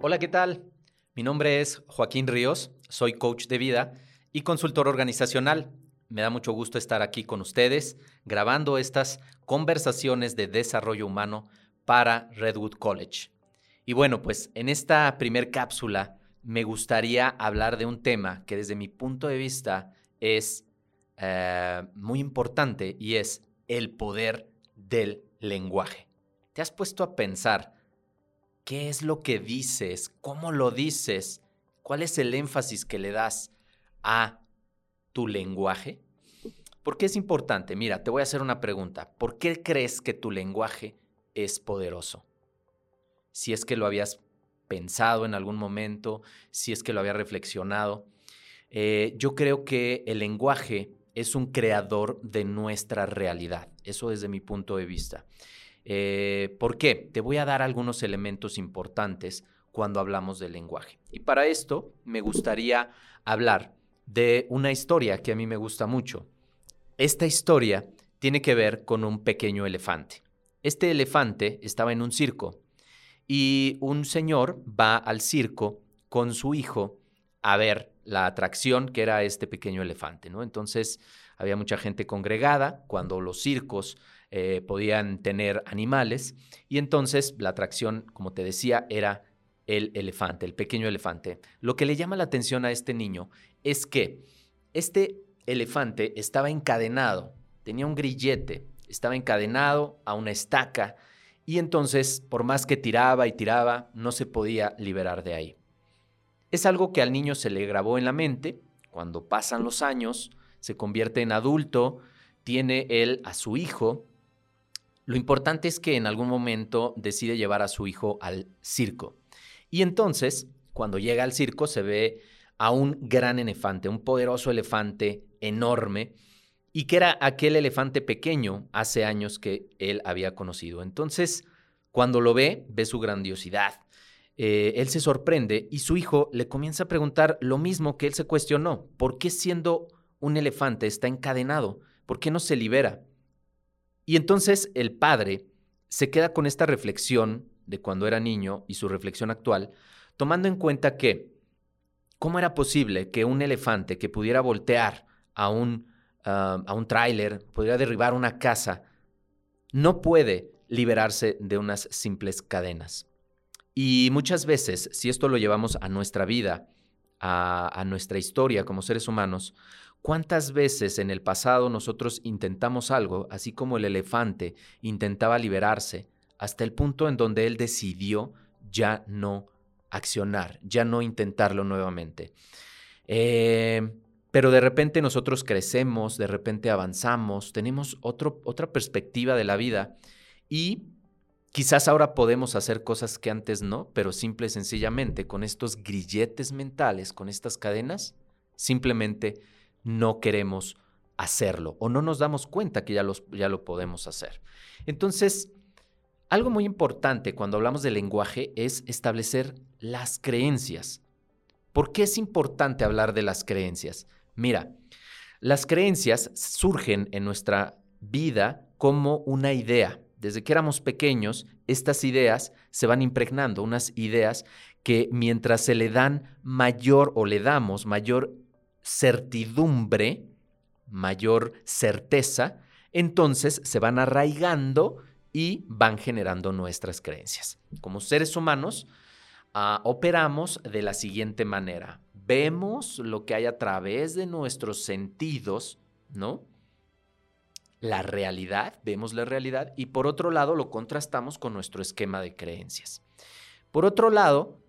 Hola, ¿qué tal? Mi nombre es Joaquín Ríos, soy coach de vida y consultor organizacional. Me da mucho gusto estar aquí con ustedes grabando estas conversaciones de desarrollo humano para Redwood College. Y bueno, pues en esta primer cápsula me gustaría hablar de un tema que desde mi punto de vista es eh, muy importante y es el poder del lenguaje. ¿Te has puesto a pensar qué es lo que dices? ¿Cómo lo dices? ¿Cuál es el énfasis que le das a tu lenguaje? ¿Por qué es importante? Mira, te voy a hacer una pregunta. ¿Por qué crees que tu lenguaje es poderoso? Si es que lo habías pensado en algún momento, si es que lo había reflexionado. Eh, yo creo que el lenguaje es un creador de nuestra realidad. Eso desde mi punto de vista. Eh, ¿Por qué? Te voy a dar algunos elementos importantes cuando hablamos del lenguaje. Y para esto me gustaría hablar de una historia que a mí me gusta mucho. Esta historia tiene que ver con un pequeño elefante. Este elefante estaba en un circo y un señor va al circo con su hijo a ver la atracción que era este pequeño elefante, ¿no? Entonces había mucha gente congregada cuando los circos eh, podían tener animales y entonces la atracción, como te decía, era el elefante, el pequeño elefante. Lo que le llama la atención a este niño es que este elefante estaba encadenado, tenía un grillete, estaba encadenado a una estaca y entonces, por más que tiraba y tiraba, no se podía liberar de ahí. Es algo que al niño se le grabó en la mente, cuando pasan los años, se convierte en adulto, tiene él a su hijo. Lo importante es que en algún momento decide llevar a su hijo al circo. Y entonces, cuando llega al circo, se ve a un gran elefante, un poderoso elefante enorme, y que era aquel elefante pequeño hace años que él había conocido. Entonces, cuando lo ve, ve su grandiosidad. Eh, él se sorprende y su hijo le comienza a preguntar lo mismo que él se cuestionó. ¿Por qué siendo un elefante está encadenado? ¿Por qué no se libera? Y entonces el padre se queda con esta reflexión de cuando era niño y su reflexión actual, tomando en cuenta que, ¿cómo era posible que un elefante que pudiera voltear a un a un tráiler, podría derribar una casa, no puede liberarse de unas simples cadenas. Y muchas veces, si esto lo llevamos a nuestra vida, a nuestra historia como seres humanos, ¿Cuántas veces en el pasado nosotros intentamos algo, así como el elefante intentaba liberarse, hasta el punto en donde él decidió ya no accionar, ya no intentarlo nuevamente? Eh, pero de repente nosotros crecemos, de repente avanzamos, tenemos otra perspectiva de la vida y quizás ahora podemos hacer cosas que antes no, pero simple y sencillamente con estos grilletes mentales, con estas cadenas, simplemente no queremos hacerlo o no nos damos cuenta que ya, ya lo podemos hacer. Entonces, algo muy importante cuando hablamos de lenguaje es establecer las creencias. ¿Por qué es importante hablar de las creencias? Mira, las creencias surgen en nuestra vida como una idea. Desde que éramos pequeños, estas ideas se van impregnando, unas ideas que mientras se le dan mayor o le damos mayor certidumbre, mayor certeza, entonces se van arraigando y van generando nuestras creencias. Como seres humanos, ah, operamos de la siguiente manera vemos lo que hay a través de nuestros sentidos, ¿no? La realidad, vemos la realidad y por otro lado lo contrastamos con nuestro esquema de creencias. Por otro lado,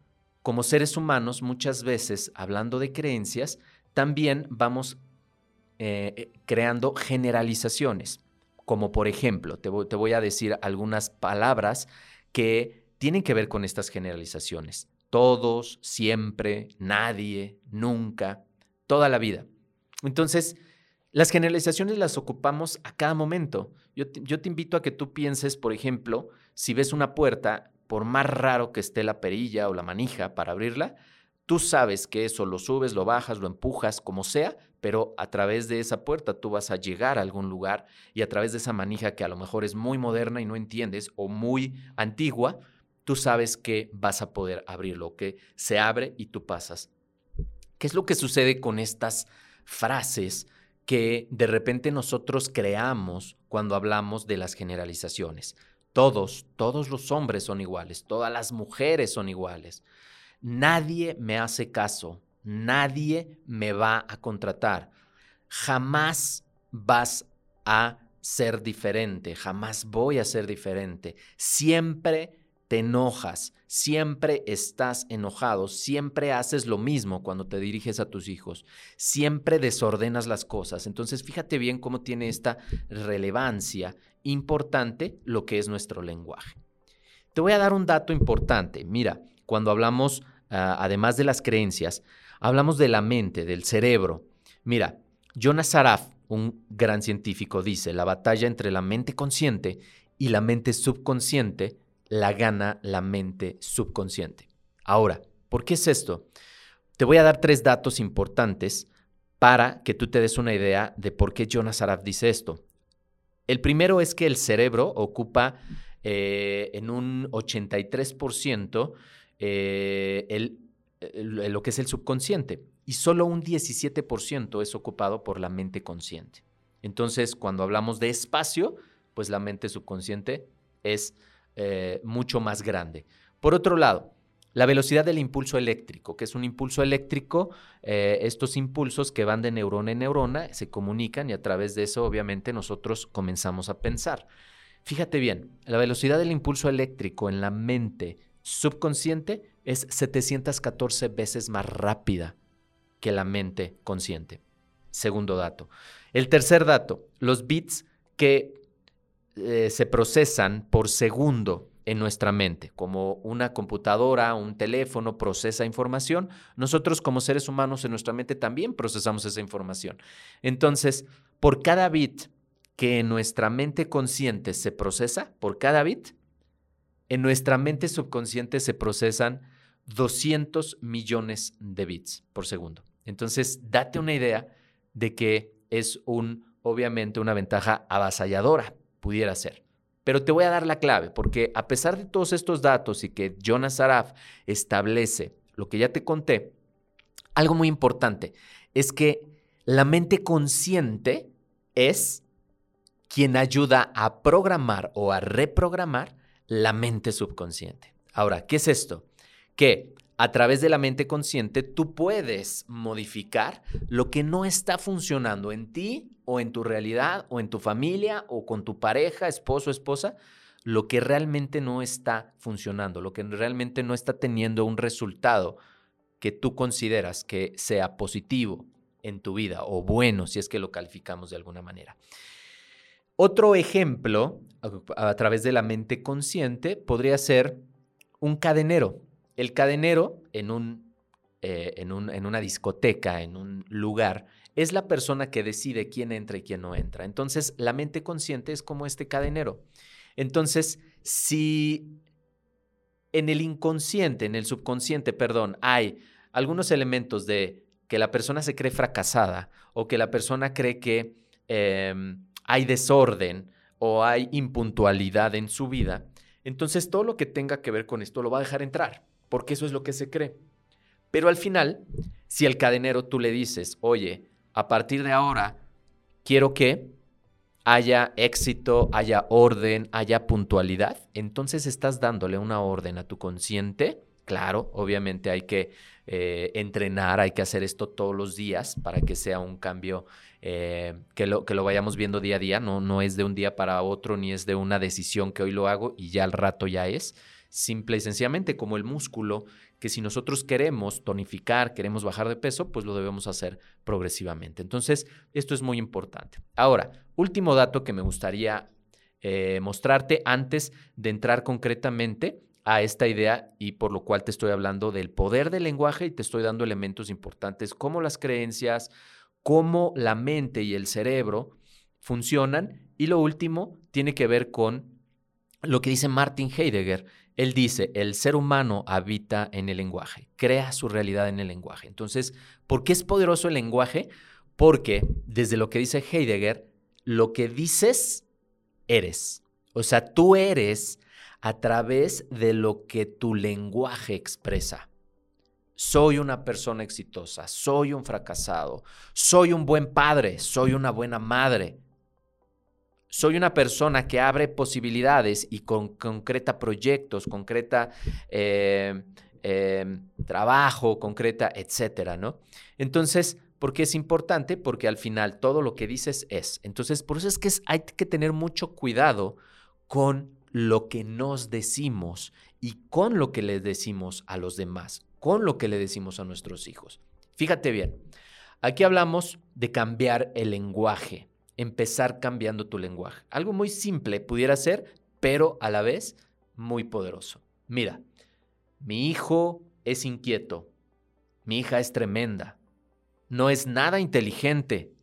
como seres humanos, muchas veces, hablando de creencias, también vamos eh, eh, creando generalizaciones, como por ejemplo, te voy a decir algunas palabras que tienen que ver con estas generalizaciones todos, siempre, nadie, nunca, toda la vida. Entonces, las generalizaciones las ocupamos a cada momento. Yo te, invito a que tú pienses, por ejemplo, si ves una puerta, por más raro que esté la perilla o la manija para abrirla, tú sabes que eso lo subes, lo bajas, lo empujas, como sea, pero a través de esa puerta tú vas a llegar a algún lugar y a través de esa manija que a lo mejor es muy moderna y no entiendes o muy antigua, tú sabes que vas a poder abrirlo, que se abre y tú pasas. ¿Qué es lo que sucede con estas frases que de repente nosotros creamos cuando hablamos de las generalizaciones? Todos, todos los hombres son iguales, todas las mujeres son iguales. Nadie me hace caso, nadie me va a contratar. Jamás vas a ser diferente, jamás voy a ser diferente. Siempre te enojas, siempre estás enojado, siempre haces lo mismo cuando te diriges a tus hijos, siempre desordenas las cosas. Entonces, fíjate bien cómo tiene esta relevancia importante lo que es nuestro lenguaje. Te voy a dar un dato importante. Mira, cuando hablamos, ah, además de las creencias, hablamos de la mente, del cerebro. Mira, Jonas Saraf, un gran científico, dice, la batalla entre la mente consciente y la mente subconsciente la gana la mente subconsciente. Ahora, ¿por qué es esto? Te voy a dar tres datos importantes para que tú te des una idea de por qué Jonas Araf dice esto. El primero es que el cerebro ocupa eh, en un 83% eh, lo que es el subconsciente y solo un 17% es ocupado por la mente consciente. Entonces, cuando hablamos de espacio, pues la mente subconsciente es eh, mucho más grande. Por otro lado, la velocidad del impulso eléctrico, que es un impulso eléctrico, eh, estos impulsos que van de neurona en neurona se comunican y a través de eso obviamente nosotros comenzamos a pensar. Fíjate bien, la velocidad del impulso eléctrico en la mente subconsciente es 714 veces más rápida que la mente consciente. Segundo dato. El tercer dato, los bits que eh, se procesan por segundo en nuestra mente, como una computadora, un teléfono procesa información, nosotros como seres humanos en nuestra mente también procesamos esa información. Entonces, por cada bit que en nuestra mente consciente se procesa, por cada bit, en nuestra mente subconsciente se procesan 200 millones de bits por segundo. Entonces, date una idea de que es un, obviamente, una ventaja avasalladora pudiera ser. Pero te voy a dar la clave, porque a pesar de todos estos datos y que Jonas Araf establece lo que ya te conté, algo muy importante es que la mente consciente es quien ayuda a programar o a reprogramar la mente subconsciente. Ahora, ¿qué es esto? Que a través de la mente consciente tú puedes modificar lo que no está funcionando en ti o en tu realidad o en tu familia o con tu pareja, esposo, esposa, lo que realmente no está funcionando, lo que realmente no está teniendo un resultado que tú consideras que sea positivo en tu vida o bueno si es que lo calificamos de alguna manera. Otro ejemplo a, través de la mente consciente podría ser un cadenero. El cadenero en, un, eh, en, un, en una discoteca, en un lugar, es la persona que decide quién entra y quién no entra. Entonces, la mente consciente es como este cadenero. Entonces, si en el inconsciente, en el subconsciente, perdón, hay algunos elementos de que la persona se cree fracasada o que la persona cree que em, hay desorden o hay impuntualidad en su vida, entonces todo lo que tenga que ver con esto lo va a dejar entrar porque eso es lo que se cree. Pero al final, si al cadenero tú le dices, oye, a partir de ahora quiero que haya éxito, haya orden, haya puntualidad, entonces estás dándole una orden a tu consciente. Claro, obviamente hay que eh, entrenar, hay que hacer esto todos los días para que sea un cambio eh, que, lo, que lo vayamos viendo día a día. No, no es de un día para otro, ni es de una decisión que hoy lo hago y ya al rato ya es, simple y sencillamente como el músculo, que si nosotros queremos tonificar, queremos bajar de peso, pues lo debemos hacer progresivamente. Entonces, esto es muy importante. Ahora, último dato que me gustaría eh, mostrarte antes de entrar concretamente a esta idea y por lo cual te estoy hablando del poder del lenguaje y te estoy dando elementos importantes como las creencias, cómo la mente y el cerebro funcionan. Y lo último tiene que ver con lo que dice Martin Heidegger él dice, el ser humano habita en el lenguaje, crea su realidad en el lenguaje. Entonces, ¿por qué es poderoso el lenguaje? Porque desde lo que dice Heidegger, lo que dices, eres. O sea, tú eres a través de lo que tu lenguaje expresa. Soy una persona exitosa, soy un fracasado, soy un buen padre, soy una buena madre, soy una persona que abre posibilidades y con, concreta proyectos, concreta eh, eh, trabajo, concreta, etcétera, ¿no? Entonces, ¿por qué es importante? Porque al final todo lo que dices es. Entonces, por eso es que hay que tener mucho cuidado con lo que nos decimos y con lo que le decimos a los demás, con lo que le decimos a nuestros hijos. Fíjate bien, aquí hablamos de cambiar el lenguaje empezar cambiando tu lenguaje. Algo muy simple pudiera ser, pero a la vez muy poderoso. Mira, mi hijo es inquieto, mi hija es tremenda, no es nada inteligente.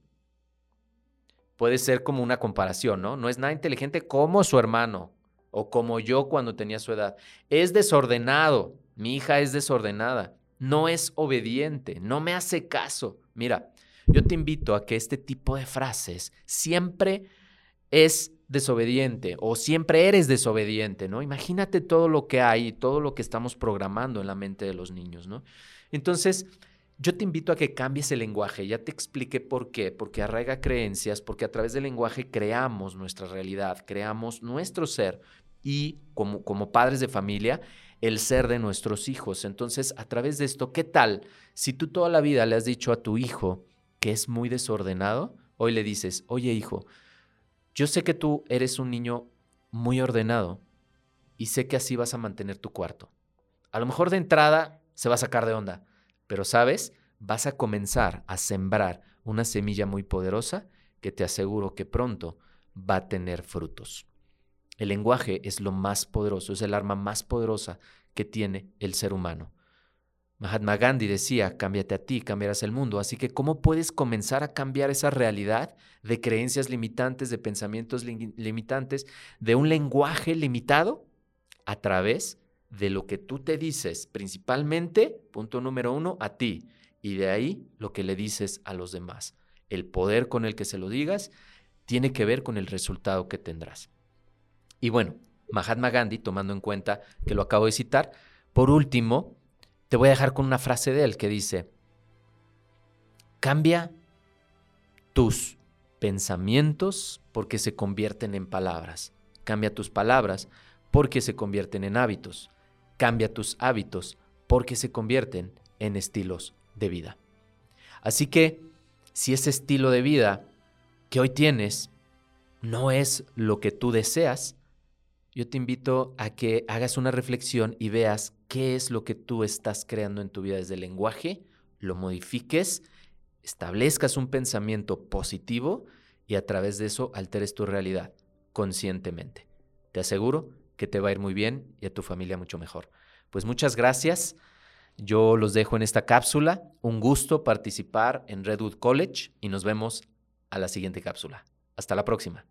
Puede ser como una comparación, ¿no? No es nada inteligente como su hermano o como yo cuando tenía su edad. Es desordenado, mi hija es desordenada, no es obediente, no me hace caso. Mira, yo te invito a que este tipo de frases siempre es desobediente o siempre eres desobediente, ¿no? Imagínate todo lo que hay, todo lo que estamos programando en la mente de los niños, ¿no? Entonces, yo te invito a que cambies el lenguaje. Ya te expliqué por qué. Porque arraiga creencias, porque a través del lenguaje creamos nuestra realidad, creamos nuestro ser y como, como padres de familia, el ser de nuestros hijos. Entonces, a través de esto, ¿qué tal si tú toda la vida le has dicho a tu hijo, que es muy desordenado, hoy le dices, oye hijo, yo sé que tú eres un niño muy ordenado y sé que así vas a mantener tu cuarto. A lo mejor de entrada se va a sacar de onda, pero sabes, vas a comenzar a sembrar una semilla muy poderosa que te aseguro que pronto va a tener frutos. El lenguaje es lo más poderoso, es el arma más poderosa que tiene el ser humano. Mahatma Gandhi decía, cámbiate a ti, cambiarás el mundo. Así que, ¿cómo puedes comenzar a cambiar esa realidad de creencias limitantes, de pensamientos limitantes, de un lenguaje limitado? A través de lo que tú te dices, principalmente, punto número uno, a ti. Y de ahí lo que le dices a los demás. El poder con el que se lo digas tiene que ver con el resultado que tendrás. Y bueno, Mahatma Gandhi, tomando en cuenta que lo acabo de citar, por último, te voy a dejar con una frase de él que dice, cambia tus pensamientos porque se convierten en palabras. Cambia tus palabras porque se convierten en hábitos. Cambia tus hábitos porque se convierten en estilos de vida. Así que si ese estilo de vida que hoy tienes no es lo que tú deseas, yo te invito a que hagas una reflexión y veas qué es lo que tú estás creando en tu vida desde el lenguaje, lo modifiques, establezcas un pensamiento positivo y a través de eso alteres tu realidad conscientemente. Te aseguro que te va a ir muy bien y a tu familia mucho mejor. Pues muchas gracias. Yo los dejo en esta cápsula. Un gusto participar en Redwood College y nos vemos a la siguiente cápsula. Hasta la próxima.